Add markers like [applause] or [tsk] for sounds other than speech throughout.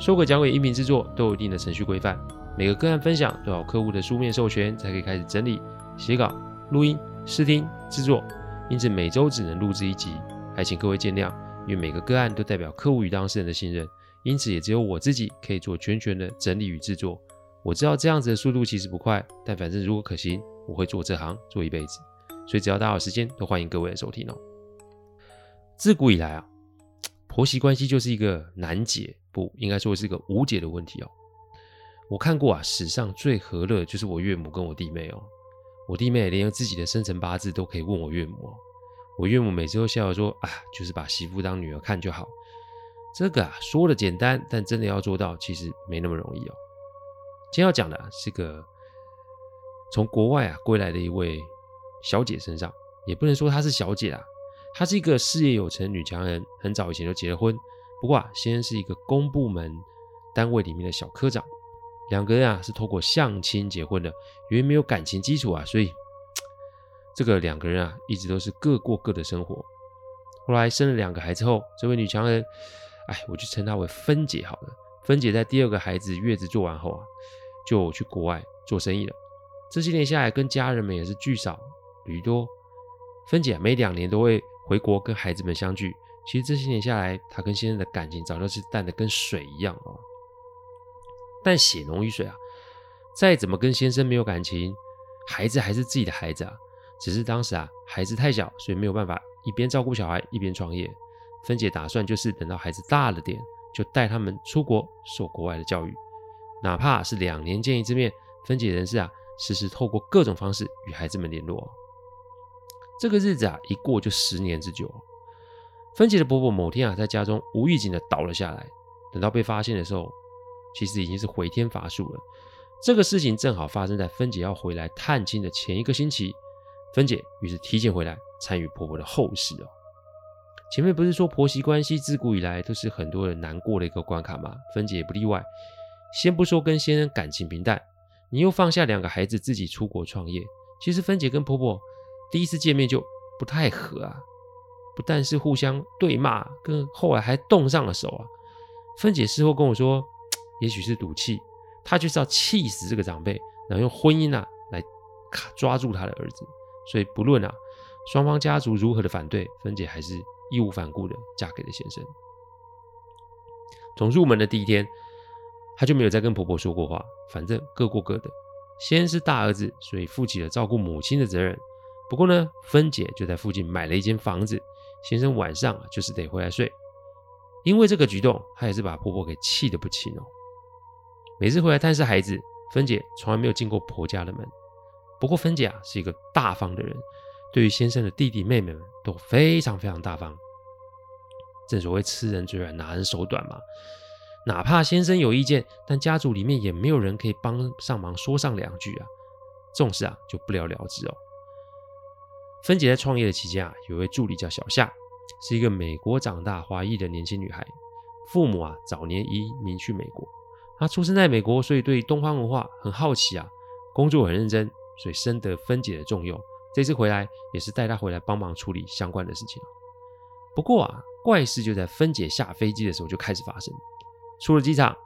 说诡讲鬼音频制作都有一定的程序规范，每个个案分享都要客户的书面授权才可以开始整理、写稿、录音、试听、制作，因此每周只能录制一集，还请各位见谅。因为每个个案都代表客户与当事人的信任，因此也只有我自己可以做全权的整理与制作。我知道这样子的速度其实不快，但反正如果可行，我会做这行做一辈子。所以只要大家有时间，都欢迎各位的收听哦。自古以来啊，婆媳关系就是一个难解。不应该说是一个无解的问题哦。我看过啊，史上最和乐就是我岳母跟我弟妹哦。我弟妹连自己的生辰八字都可以问我岳母哦。我岳母每次都笑着说：“啊，就是把媳妇当女儿看就好。”这个啊，说的简单，但真的要做到，其实没那么容易哦。今天要讲的是个从国外啊归来的一位小姐身上，也不能说她是小姐啊，她是一个事业有成女强人，很早以前就结了婚。不过啊，先是一个公部门单位里面的小科长，两个人啊是透过相亲结婚的，因为没有感情基础啊，所以这个两个人啊一直都是各过各的生活。后来生了两个孩子后，这位女强人，哎，我就称她为芬姐好了。芬姐在第二个孩子月子做完后啊，就去国外做生意了。这些年下来，跟家人们也是聚少离多。芬姐每两年都会回国跟孩子们相聚。其实这些年下来，她跟先生的感情早就是淡得跟水一样哦。但血浓于水啊，再怎么跟先生没有感情，孩子还是自己的孩子啊。只是当时啊，孩子太小，所以没有办法一边照顾小孩一边创业。芬姐打算就是等到孩子大了点，就带他们出国受国外的教育，哪怕是两年见一次面。芬姐人是啊，时时透过各种方式与孩子们联络。这个日子啊，一过就十年之久。芬姐的婆婆某天啊，在家中无预警的倒了下来。等到被发现的时候，其实已经是回天乏术了。这个事情正好发生在芬姐要回来探亲的前一个星期。芬姐于是提前回来参与婆婆的后事哦。前面不是说婆媳关系自古以来都是很多人难过的一个关卡吗？芬姐也不例外。先不说跟先生感情平淡，你又放下两个孩子自己出国创业，其实芬姐跟婆婆第一次见面就不太合啊。不但是互相对骂，跟后来还动上了手啊！芬姐事后跟我说，[tsk] 也许是赌气，她就是要气死这个长辈，然后用婚姻啊来卡抓住她的儿子。所以不论啊双方家族如何的反对，芬姐还是义无反顾的嫁给了先生。从入门的第一天，她就没有再跟婆婆说过话，反正各过各的。先是大儿子，所以负起了照顾母亲的责任。不过呢，芬姐就在附近买了一间房子。先生晚上啊，就是得回来睡。因为这个举动，她也是把婆婆给气得不轻哦。每次回来探视孩子，芬姐从来没有进过婆家的门。不过芬姐啊，是一个大方的人，对于先生的弟弟妹妹们都非常非常大方。正所谓吃人嘴软，拿人手短嘛。哪怕先生有意见，但家族里面也没有人可以帮上忙说上两句啊。这种事啊，就不了了之哦。芬姐在创业的期间啊，有位助理叫小夏，是一个美国长大华裔的年轻女孩。父母啊早年移民去美国，她出生在美国，所以对东方文化很好奇啊，工作很认真，所以深得芬姐的重用。这次回来也是带她回来帮忙处理相关的事情。不过啊，怪事就在芬姐下飞机的时候就开始发生。出了机场，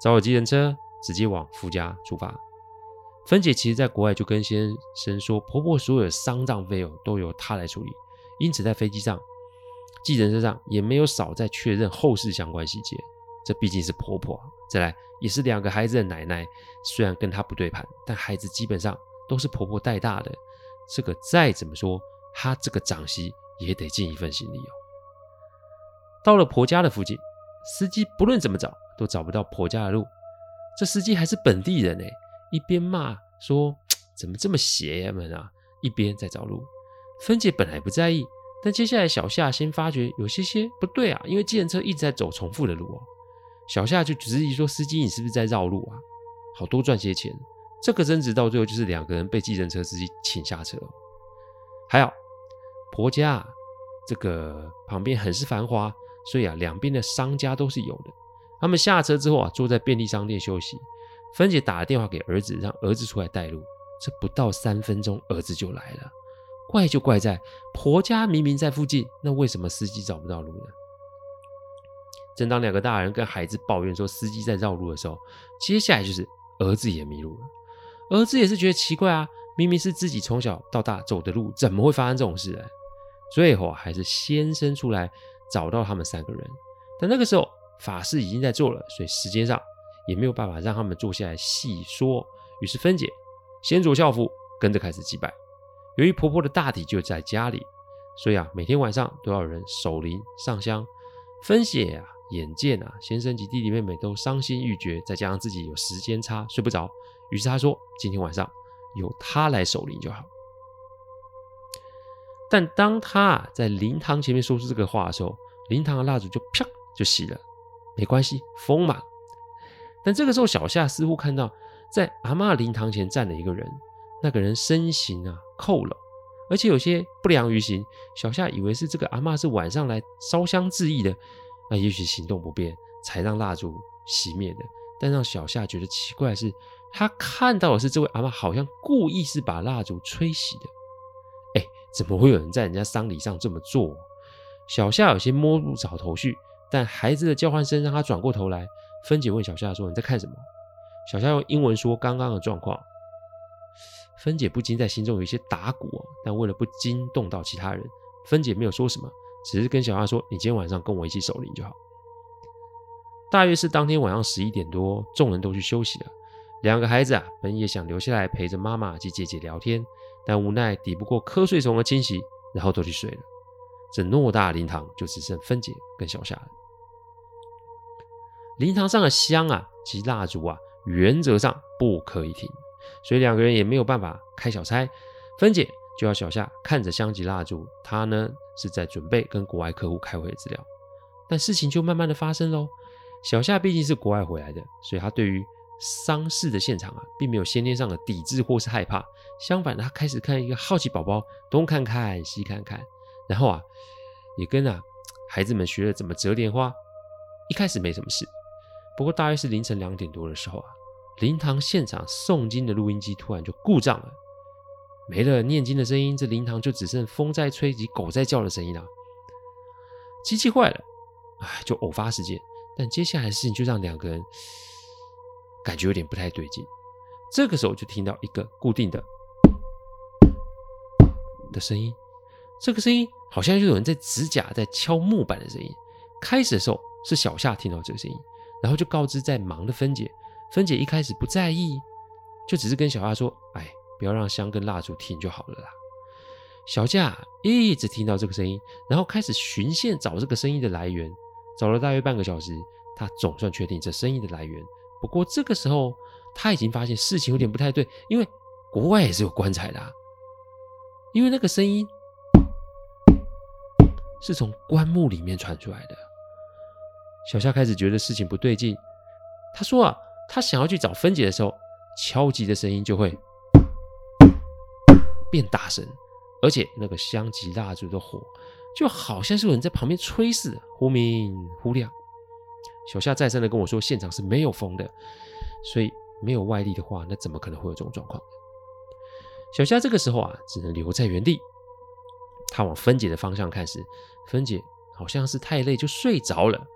找了计程车，直接往夫家出发。芬姐其实在国外就跟先生说，婆婆所有的丧葬费用都由她来处理，因此在飞机上、计程车上也没有少再确认后事相关细节。这毕竟是婆婆，再来也是两个孩子的奶奶，虽然跟她不对盘，但孩子基本上都是婆婆带大的。这个再怎么说，她这个长媳也得尽一份心力哦。到了婆家的附近，司机不论怎么找都找不到婆家的路，这司机还是本地人哎。一边骂说：“怎么这么邪门啊！”一边在找路。芬姐本来不在意，但接下来小夏先发觉有些些不对啊，因为计程车一直在走重复的路哦。小夏就质疑说：“司机，你是不是在绕路啊？好多赚些钱。”这个争执到最后就是两个人被计程车司机请下车。还好婆家这个旁边很是繁华，所以啊，两边的商家都是有的。他们下车之后啊，坐在便利商店休息。芬姐打了电话给儿子，让儿子出来带路。这不到三分钟，儿子就来了。怪就怪在婆家明明在附近，那为什么司机找不到路呢？正当两个大人跟孩子抱怨说司机在绕路的时候，接下来就是儿子也迷路了。儿子也是觉得奇怪啊，明明是自己从小到大走的路，怎么会发生这种事呢？最后还是先生出来找到他们三个人，但那个时候法事已经在做了，所以时间上也没有办法让他们坐下来细说。于是芬姐先着孝服，跟着开始祭拜。由于婆婆的大体就在家里，所以啊，每天晚上都要有人守灵上香。芬姐啊，眼见啊，先生及弟弟妹妹都伤心欲绝，再加上自己有时间差，睡不着，于是她说：“今天晚上由她来守灵就好。”但当她在灵堂前面说出这个话的时候，灵堂的蜡烛就啪就熄了。没关系，风嘛。但这个时候，小夏似乎看到在阿嬷灵堂前站了一个人。那个人身形啊佝僂，而且有些不良于行。小夏以为是这个阿嬷是晚上来烧香致意的，那也许行动不便才让蜡烛熄灭的。但让小夏觉得奇怪的是，他看到的是这位阿嬷好像故意是把蜡烛吹熄的。哎，怎么会有人在人家丧礼上这么做？小夏有些摸不着头绪。但孩子的叫唤声让他转过头来。芬姐问小夏说：“你在看什么？”小夏用英文说刚刚的状况。芬姐不禁在心中有一些打鼓，但为了不惊动到其他人，芬姐没有说什么，只是跟小夏说：“你今天晚上跟我一起守灵就好。”大约是当天晚上十一点多，众人都去休息了。两个孩子啊，本也想留下来陪着妈妈及姐姐聊天，但无奈抵不过瞌睡虫的侵袭，然后都去睡了。这偌大灵堂就只剩芬姐跟小夏了。灵堂上的香啊及蜡烛啊，原则上不可以停。所以两个人也没有办法开小差，芬姐就要小夏看着香及蜡烛，她呢是在准备跟国外客户开会的资料。但事情就慢慢的发生喽。小夏毕竟是国外回来的，所以他对于丧事的现场啊，并没有先天上的抵制或是害怕。相反，他开始看一个好奇宝宝，东看看西看看，然后啊，也跟啊孩子们学了怎么折莲花。一开始没什么事，不过大约是凌晨两点多的时候啊。灵堂现场诵经的录音机突然就故障了，没了念经的声音，这灵堂就只剩风在吹及狗在叫的声音了。机器坏了，哎，就偶发事件。但接下来的事情就让两个人感觉有点不太对劲。这个时候就听到一个固定的的声音，这个声音好像就有人在指甲在敲木板的声音。开始的时候是小夏听到这个声音，然后就告知在忙的芬姐。芬姐一开始不在意，就只是跟小夏说：“哎，不要让香跟蜡烛停就好了啦。”小夏一直听到这个声音，然后开始循线找这个声音的来源，找了大约半个小时，他总算确定这声音的来源。不过这个时候他已经发现事情有点不太对，因为国外也是有棺材的啊，因为那个声音是从棺木里面传出来的。小夏开始觉得事情不对劲，他说啊。他想要去找芬姐的时候，敲击的声音就会变大声，而且那个香及蜡烛的火就好像是有人在旁边吹似的，忽明忽亮。小夏再三的跟我说，现场是没有风的，所以没有外力的话，那怎么可能会有这种状况？小夏这个时候啊，只能留在原地。他往芬姐的方向看时，芬姐好像是太累就睡着了。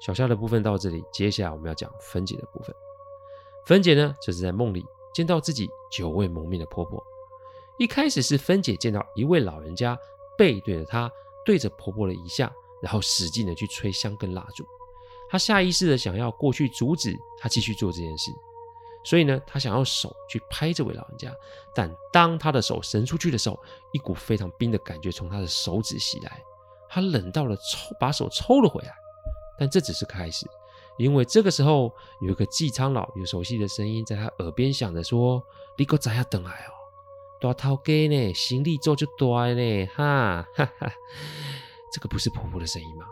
小夏的部分到这里，接下来我们要讲芬姐的部分。芬姐呢，就是在梦里见到自己久未谋面的婆婆。一开始是芬姐见到一位老人家背对着她，对着婆婆的遗像，然后使劲的去吹香跟蜡烛。她下意识的想要过去阻止她继续做这件事，所以呢，她想要手去拍这位老人家。但当她的手伸出去的时候，一股非常冰的感觉从她的手指袭来，她冷到了抽，把手抽了回来。但这只是开始。因为这个时候有一个季苍老有熟悉的声音在他耳边响着说：“你给我怎样等来哦？大头家呢？行李做就大呢？哈哈哈！这个不是婆婆的声音吗？”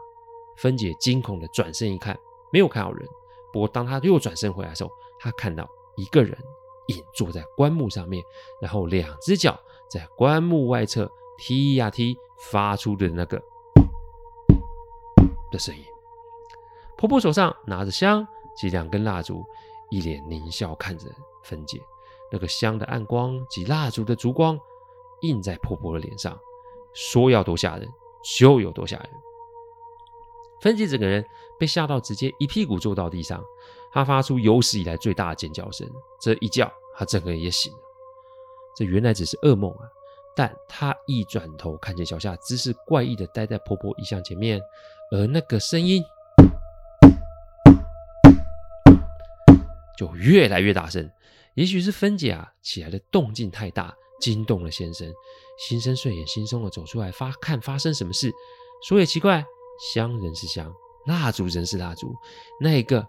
芬姐惊恐的转身一看，没有看到人，不过当她又转身回来的时候，她看到一个人隐坐在棺木上面，然后两只脚在棺木外侧踢呀踢，发出的那个的声音。婆婆手上拿着香及两根蜡烛，一脸狞笑看着芬姐。那个香的暗光及蜡烛的烛光映在婆婆的脸上，说要多吓人就有多吓人。芬姐整个人被吓到，直接一屁股坐到地上，她发出有史以来最大的尖叫声。这一叫，她整个人也醒了。这原来只是噩梦啊！但她一转头，看见小夏姿势怪异的待在婆婆遗像前面，而那个声音就越来越大声。也许是芬姐啊起来的动静太大，惊动了先生。先生睡眼惺忪的走出来发看发生什么事。说也奇怪，香仍是香，蜡烛仍是蜡烛，那一个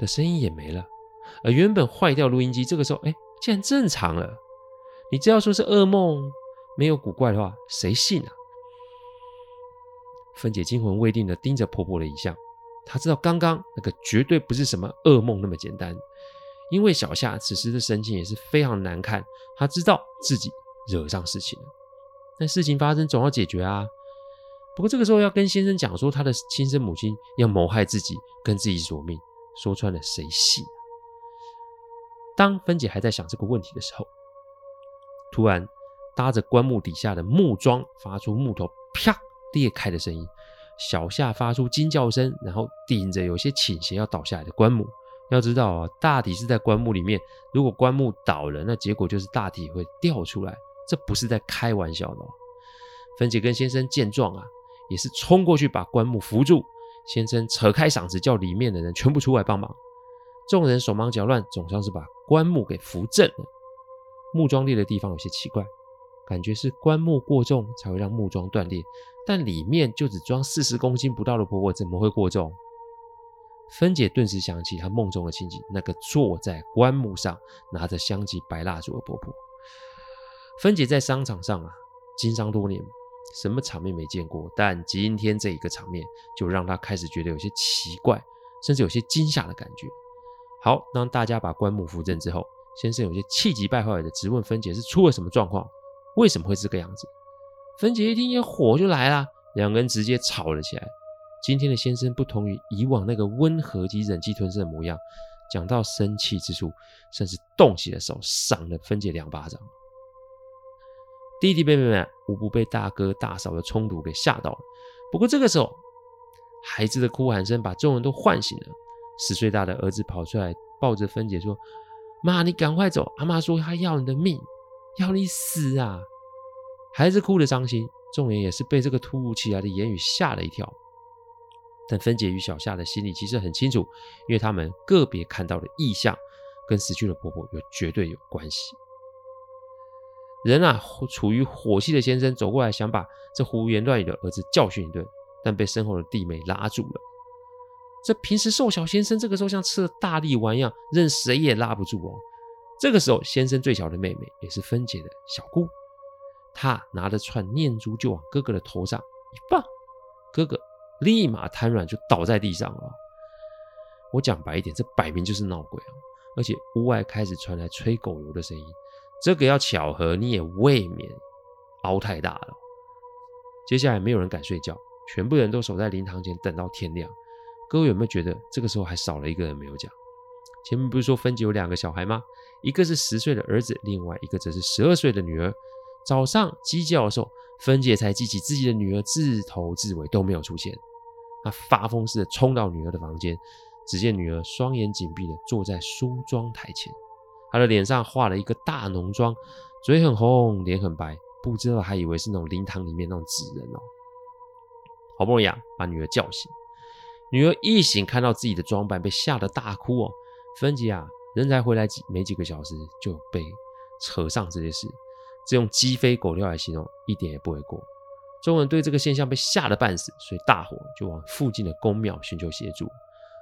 的声音也没了。而原本坏掉录音机，这个时候哎，竟然正常了。你只要说是噩梦，没有古怪的话，谁信啊？芬姐惊魂未定的盯着婆婆的遗像，他知道刚刚那个绝对不是什么噩梦那么简单。因为小夏此时的神情也是非常难看，他知道自己惹上事情了，但事情发生总要解决啊。不过这个时候要跟先生讲说他的亲生母亲要谋害自己，跟自己索命，说穿了谁信？当芬姐还在想这个问题的时候，突然搭着棺木底下的木桩发出木头啪裂开的声音，小夏发出惊叫声，然后顶着有些倾斜要倒下来的棺木。要知道啊，大体是在棺木里面。如果棺木倒了，那结果就是大体会掉出来。这不是在开玩笑的哦。芬姐跟先生见状啊，也是冲过去把棺木扶住。先生扯开嗓子叫里面的人全部出来帮忙。众人手忙脚乱，总算是把棺木给扶正了。木桩裂的地方有些奇怪，感觉是棺木过重才会让木桩断裂。但里面就只装四十公斤不到的婆婆，怎么会过重？芬姐顿时想起她梦中的情景，那个坐在棺木上拿着香及白蜡烛的婆婆。芬姐在商场上啊，经商多年，什么场面没见过，但今天这一个场面就让她开始觉得有些奇怪，甚至有些惊吓的感觉。好，当大家把棺木扶正之后，先生有些气急败坏的质问芬姐是出了什么状况，为什么会这个样子？芬姐一听，也火就来了，两个人直接吵了起来。今天的先生不同于以往那个温和及忍气吞声的模样，讲到生气之处，甚至动起了手，赏了芬姐两巴掌。弟弟妹妹们无不被大哥大嫂的冲突给吓到了。不过这个时候，孩子的哭喊声把众人都唤醒了。十岁大的儿子跑出来，抱着芬姐说：“妈，你赶快走！阿妈说她要你的命，要你死啊！”孩子哭得伤心，众人也是被这个突如其来的言语吓了一跳。但芬姐与小夏的心里其实很清楚，因为他们个别看到的异象跟死去的婆婆有绝对有关系。人啊，处于火气的先生走过来，想把这胡言乱语的儿子教训一顿，但被身后的弟妹拉住了。这平时瘦小先生这个时候像吃了大力丸一样，任谁也拉不住哦。这个时候，先生最小的妹妹也是芬姐的小姑，她拿着串念珠就往哥哥的头上一放，哥哥。立马瘫软，就倒在地上了。我讲白一点，这摆明就是闹鬼啊！而且屋外开始传来吹狗油的声音，这个要巧合你也未免凹太大了。接下来没有人敢睡觉，全部人都守在灵堂前等到天亮。各位有没有觉得这个时候还少了一个人没有讲？前面不是说芬姐有两个小孩吗？一个是十岁的儿子，另外一个则是十二岁的女儿。早上鸡叫的时候。芬姐才记起自己的女儿自头至尾都没有出现，她发疯似的冲到女儿的房间，只见女儿双眼紧闭的坐在梳妆台前，她的脸上画了一个大浓妆，嘴很红，脸很白，不知道还以为是那种灵堂里面那种纸人哦。好不容易啊，把女儿叫醒，女儿一醒看到自己的装扮，被吓得大哭哦。芬姐啊，人才回来几没几个小时就被扯上这些事。这用鸡飞狗跳来形容，一点也不为过。众人对这个现象被吓得半死，所以大伙就往附近的宫庙寻求协助。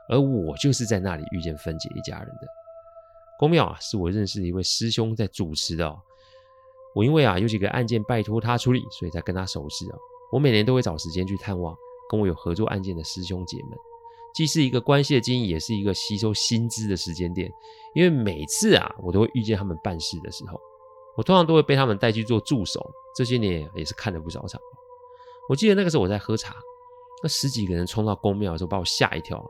而我就是在那里遇见芬姐一家人的。宫庙啊，是我认识的一位师兄在主持的哦。我因为啊有几个案件拜托他处理，所以才跟他熟识啊。我每年都会找时间去探望跟我有合作案件的师兄姐们。既是一个关系的经营，也是一个吸收薪资的时间点。因为每次啊，我都会遇见他们办事的时候，我通常都会被他们带去做助手。这些年也是看了不少场。我记得那个时候我在喝茶，那十几个人冲到宫庙的时候，把我吓一跳。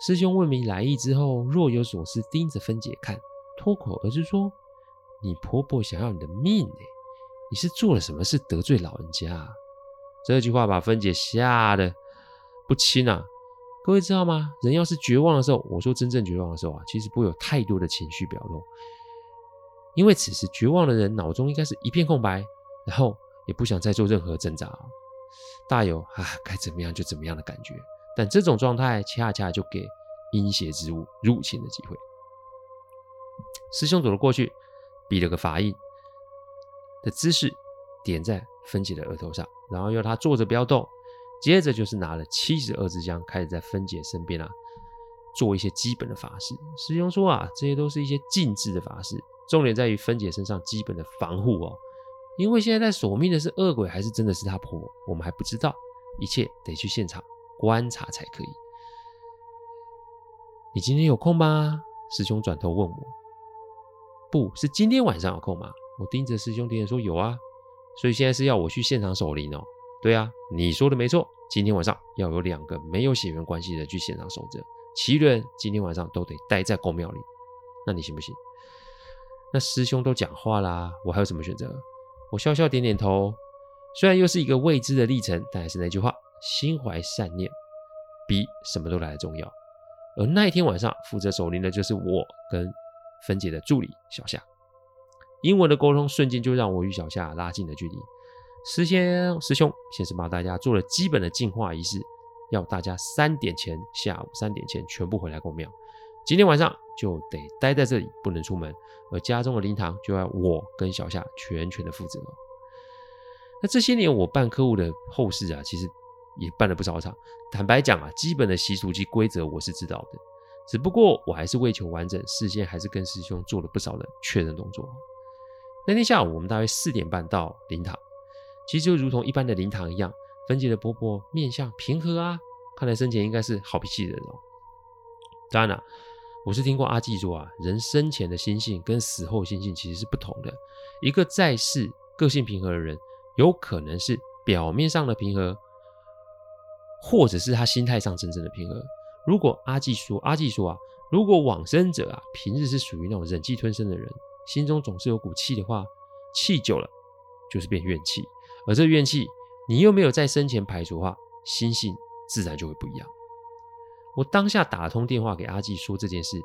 师兄问明来意之后，若有所思，盯着芬姐看，脱口而出说：“你婆婆想要你的命呢？你是做了什么事得罪老人家啊？”这句话把芬姐吓得不轻啊！各位知道吗？人要是绝望的时候，我说真正绝望的时候啊，其实不会有太多的情绪表露，因为此时绝望的人脑中应该是一片空白，然后也不想再做任何挣扎，大有啊该怎么样就怎么样的感觉。但这种状态恰恰就给阴邪之物入侵的机会。师兄走了过去，比了个法印的姿势，点在芬姐的额头上，然后要她坐着不要动。接着就是拿了七十二支香，开始在芬姐身边啊做一些基本的法事。师兄说啊，这些都是一些禁制的法事，重点在于芬姐身上基本的防护哦。因为现在在索命的是恶鬼，还是真的是她婆，我们还不知道，一切得去现场观察才可以。你今天有空吗？师兄转头问我。不是今天晚上有空吗？我盯着师兄点点说有啊。所以现在是要我去现场守灵哦。对啊，你说的没错。今天晚上要有两个没有血缘关系的去现场守着，其余人今天晚上都得待在宫庙里。那你行不行？那师兄都讲话啦，我还有什么选择？我笑笑点点头。虽然又是一个未知的历程，但还是那句话：心怀善念比什么都来得重要。而那一天晚上负责守灵的就是我跟芬姐的助理小夏。英文的沟通瞬间就让我与小夏拉近了距离。师先师兄先是帮大家做了基本的净化仪式，要大家三点前，下午三点前全部回来宫庙。今天晚上就得待在这里，不能出门。而家中的灵堂就要我跟小夏全权的负责。那这些年我办客户的后事啊，其实也办了不少场。坦白讲啊，基本的习俗及规则我是知道的，只不过我还是为求完整，事先还是跟师兄做了不少的确认动作。那天下午我们大约四点半到灵堂。其实就如同一般的灵堂一样，芬姐的婆婆面相平和啊，看来生前应该是好脾气的人哦。当然了，我是听过阿纪说啊，人生前的心性跟死后心性其实是不同的。一个在世个性平和的人，有可能是表面上的平和，或者是他心态上真正的平和。如果阿纪说，阿纪说啊，如果往生者啊，平日是属于那种忍气吞声的人，心中总是有股气的话，气久了就是变怨气。而这怨气，你又没有在生前排除的话，心性自然就会不一样。我当下打通电话给阿纪说这件事，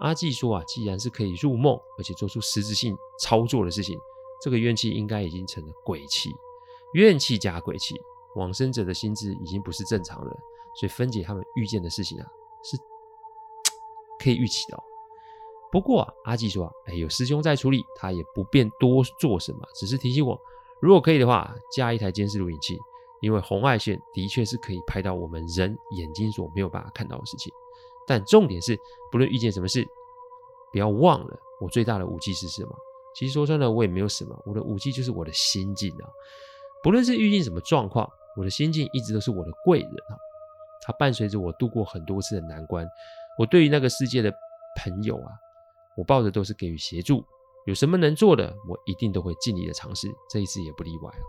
阿纪说啊，既然是可以入梦，而且做出实质性操作的事情，这个怨气应该已经成了鬼气，怨气加鬼气，往生者的心智已经不是正常了，所以芬姐他们遇见的事情啊，是 [tsk] 可以预期的哦。不过啊，阿纪说啊，哎，有师兄在处理，他也不便多做什么，只是提醒我。如果可以的话，加一台监视录影器，因为红外线的确是可以拍到我们人眼睛所没有办法看到的事情。但重点是，不论遇见什么事，不要忘了我最大的武器是什么。其实说穿了，我也没有什么，我的武器就是我的心境啊。不论是遇见什么状况，我的心境一直都是我的贵人啊。它伴随着我度过很多次的难关。我对于那个世界的朋友啊，我抱着都是给予协助。有什么能做的，我一定都会尽力的尝试。这一次也不例外哦。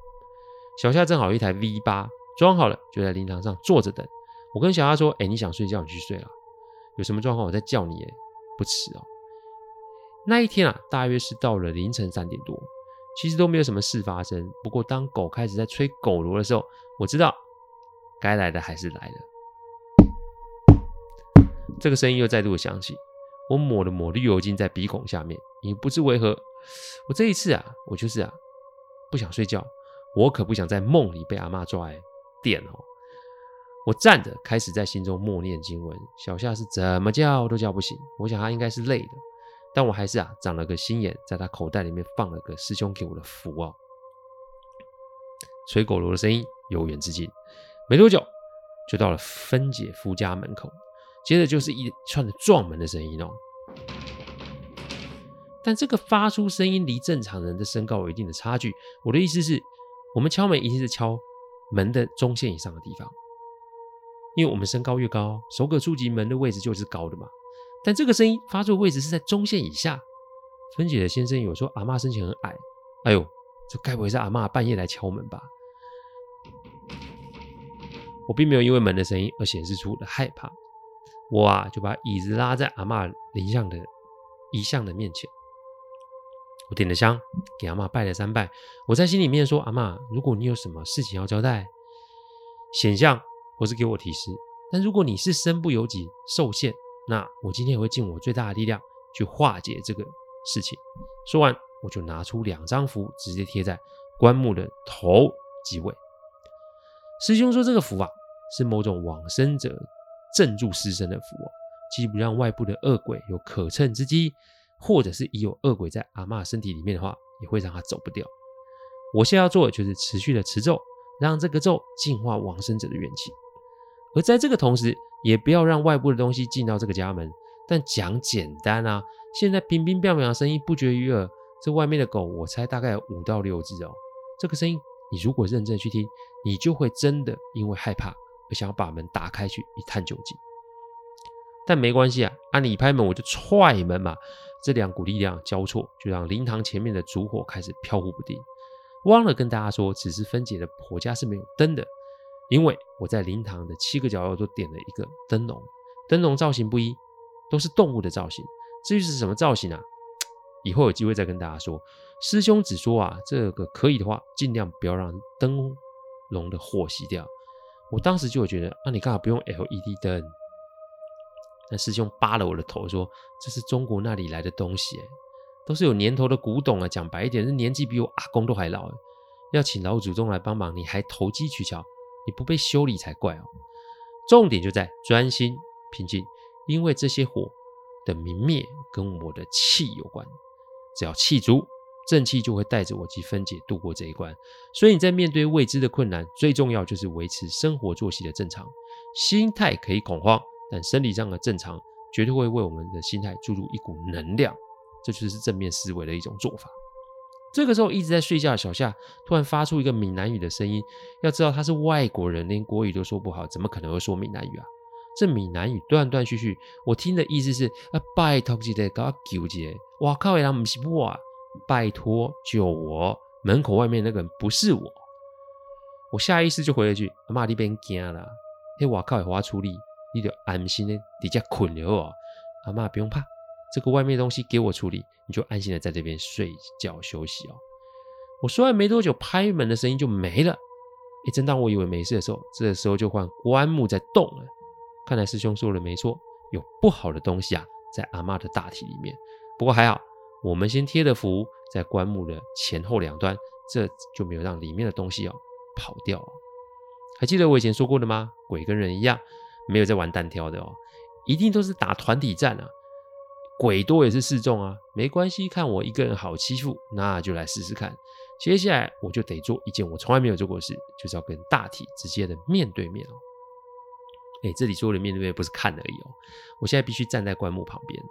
小夏正好一台 V8 装好了，就在灵堂上坐着等。我跟小夏说：“哎，你想睡觉，你去睡了。有什么状况，我再叫你，不迟哦。”那一天啊，大约是到了凌晨三点多，其实都没有什么事发生。不过当狗开始在吹狗锣的时候，我知道该来的还是来了。这个声音又再度响起。我抹了抹绿油精在鼻孔下面，也不知为何，我这一次啊，我就是啊，不想睡觉，我可不想在梦里被阿嬷抓来电哦。我站着开始在心中默念经文，小夏是怎么叫都叫不醒，我想他应该是累的，但我还是啊长了个心眼，在他口袋里面放了个师兄给我的符哦。吹狗螺的声音由远至近，没多久就到了芬姐夫家门口。接着就是一串的撞门的声音哦，但这个发出声音离正常人的身高有一定的差距。我的意思是，我们敲门一定是敲门的中线以上的地方。因为我们身高越高，手可触及门的位置就是高的嘛。但这个声音发出的位置是在中线以下。芬姐的先生有说阿嬷身形很矮，哎呦，这该不会是阿嬷半夜来敲门吧？我并没有因为门的声音而显示出我的害怕，我啊就把椅子拉在阿嬷灵像的遗像的面前，我点了香，给阿嬷拜了三拜，我在心里面说：阿嬷，如果你有什么事情要交代，显像或是给我提示，但如果你是身不由己受限，那我今天也会尽我最大的力量去化解这个事情。说完，我就拿出两张符，直接贴在棺木的头及尾。师兄说：“这个符啊，是某种往生者镇住尸身的符哦，既不让外部的恶鬼有可乘之机，或者是已有恶鬼在阿嬷身体里面的话，也会让他走不掉。我现在要做的就是持续的持咒，让这个咒净化往生者的怨气。而在这个同时，也不要让外部的东西进到这个家门。但讲简单啊，现在乒乒乓乓的声音不绝于耳，这外面的狗，我猜大概有五到六只哦。这个声音。”你如果认真去听，你就会真的因为害怕而想要把门打开去一探究竟。但没关系啊，按你拍门我就踹门嘛。这两股力量交错，就让灵堂前面的烛火开始飘忽不定。忘了跟大家说，此时芬姐的婆家是没有灯的，因为我在灵堂的七个角落都点了一个灯笼，灯笼造型不一，都是动物的造型。至于是什么造型啊？以后有机会再跟大家说。师兄只说啊，这个可以的话，尽量不要让灯笼的火熄掉。我当时就会觉得，啊，你干嘛不用 LED 灯？那师兄扒了我的头说，这是中国那里来的东西，都是有年头的古董啊。讲白一点，是年纪比我阿公都还老。要请老祖宗来帮忙，你还投机取巧，你不被修理才怪哦。重点就在专心平静，因为这些火的明灭跟我的气有关，只要气足。正气就会带着我及分解度过这一关，所以你在面对未知的困难，最重要就是维持生活作息的正常。心态可以恐慌，但生理上的正常绝对会为我们的心态注入一股能量，这就是正面思维的一种做法。这个时候一直在睡觉的小夏突然发出一个闽南语的声音，要知道他是外国人，连国语都说不好，怎么可能会说闽南语啊？这闽南语断断续续，我听的意思是啊，拜托一下，搞纠结，哇靠，人不是我啊。拜托救我！门口外面那个人不是我，我下意识就回了句：“阿妈，你别惊了，嘿，我靠，我处理，你就安心的底下困了哦。阿妈不用怕，这个外面的东西给我处理，你就安心的在这边睡觉休息哦。”我说完没多久，拍门的声音就没了。哎，正当我以为没事的时候，这个时候就换棺木在动了。看来师兄说的没错，有不好的东西啊，在阿妈的大体里面。不过还好。我们先贴的符在棺木的前后两端，这就没有让里面的东西哦跑掉。还记得我以前说过的吗？鬼跟人一样，没有在玩单挑的哦，一定都是打团体战啊。鬼多也是示众啊，没关系，看我一个人好欺负，那就来试试看。接下来我就得做一件我从来没有做过的事，就是要跟大体直接的面对面哦。哎，这里说的面对面不是看而已哦，我现在必须站在棺木旁边。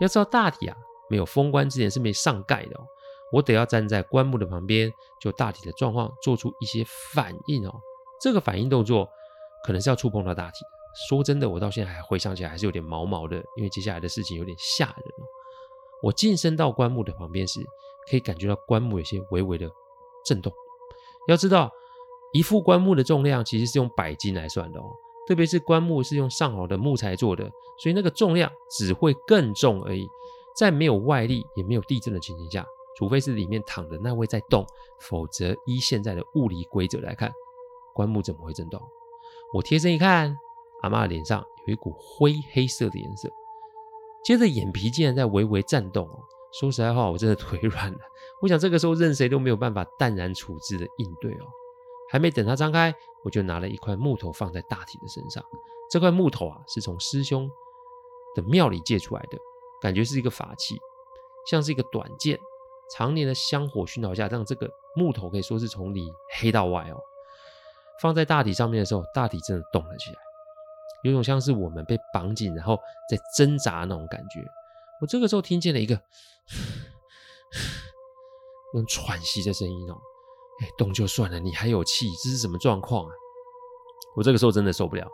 要知道大体啊。没有封棺之前是没上盖的哦，我得要站在棺木的旁边，就大体的状况做出一些反应哦。这个反应动作可能是要触碰到大体。说真的，我到现在还回想起来还是有点毛毛的，因为接下来的事情有点吓人哦。我近身到棺木的旁边时，可以感觉到棺木有些微微的震动。要知道，一副棺木的重量其实是用百斤来算的哦，特别是棺木是用上好的木材做的，所以那个重量只会更重而已。在没有外力也没有地震的情形下，除非是里面躺的那位在动，否则依现在的物理规则来看，棺木怎么会震动？我贴身一看，阿嬷的脸上有一股灰黑色的颜色，接着眼皮竟然在微微颤动哦。说实在话，我真的腿软了。我想这个时候任谁都没有办法淡然处置的应对哦。还没等他张开，我就拿了一块木头放在大体的身上。这块木头啊，是从师兄的庙里借出来的。感觉是一个法器，像是一个短剑，常年的香火熏陶下，让这个木头可以说是从里黑到外哦。放在大体上面的时候，大体真的动了起来，有种像是我们被绑紧，然后在挣扎那种感觉。我这个时候听见了一个用喘息的声音哦，哎，动就算了，你还有气，这是什么状况啊？我这个时候真的受不了，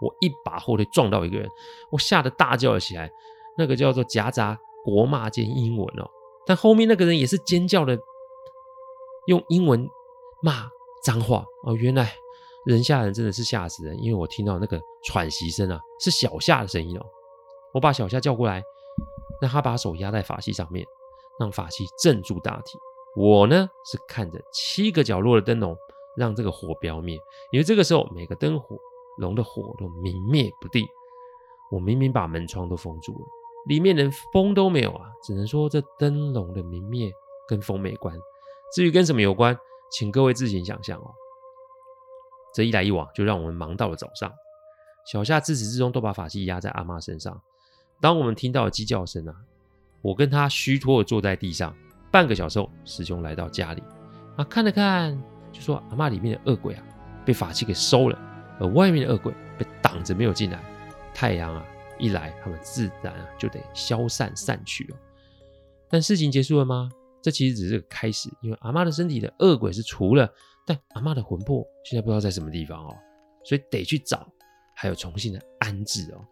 我一把后腿撞到一个人，我吓得大叫了起来，那个叫做夹杂国骂兼英文哦。但后面那个人也是尖叫的，用英文骂脏话哦。原来人吓人真的是吓死人，因为我听到那个喘息声啊，是小夏的声音哦。我把小夏叫过来，让他把手压在法器上面，让法器镇住大体。我呢是看着七个角落的灯笼，让这个火不要灭。因为这个时候每个灯火笼的火都明灭不定。我明明把门窗都封住了。里面连风都没有啊，只能说这灯笼的明灭跟风没关。至于跟什么有关，请各位自行想象哦。这一来一往，就让我们忙到了早上。小夏自始至终都把法器压在阿妈身上。当我们听到了鸡叫声啊，我跟他虚脱的坐在地上。半个小时后，师兄来到家里啊，看了看，就说阿妈里面的恶鬼啊，被法器给收了，而外面的恶鬼被挡着没有进来。太阳啊。一来，他们自然啊就得消散散去了。但事情结束了吗？这其实只是个开始，因为阿妈的身体的恶鬼是除了，但阿妈的魂魄现在不知道在什么地方哦，所以得去找，还有重新的安置哦。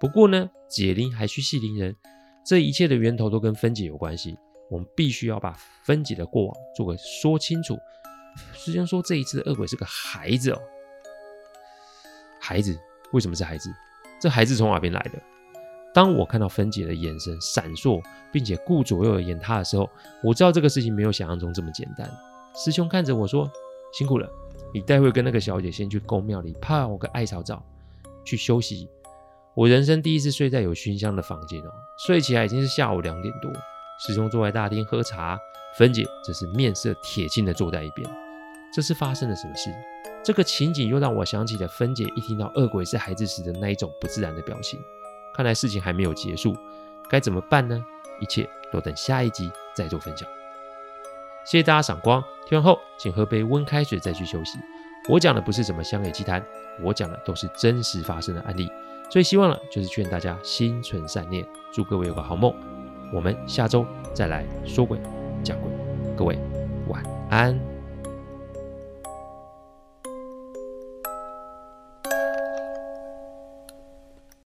不过呢，解铃还须系铃人，这一切的源头都跟分解有关系，我们必须要把分解的过往做个说清楚。师兄说这一次的恶鬼是个孩子哦，孩子为什么是孩子？这孩子从哪边来的？当我看到芬姐的眼神闪烁，并且顾左右而言他的时候，我知道这个事情没有想象中这么简单。师兄看着我说：“辛苦了，你待会跟那个小姐先去宫庙里泡个艾草澡，去休息。”我人生第一次睡在有熏香的房间哦，睡起来已经是下午两点多。师兄坐在大厅喝茶，芬姐则是面色铁青的坐在一边。这是发生了什么事？这个情景又让我想起了分解一听到恶鬼是孩子时的那一种不自然的表情。看来事情还没有结束，该怎么办呢？一切都等下一集再做分享。谢谢大家赏光，听完后请喝杯温开水再去休息。我讲的不是什么乡野奇谈，我讲的都是真实发生的案例。最希望的就是劝大家心存善念，祝各位有个好梦。我们下周再来说鬼讲鬼，各位晚安。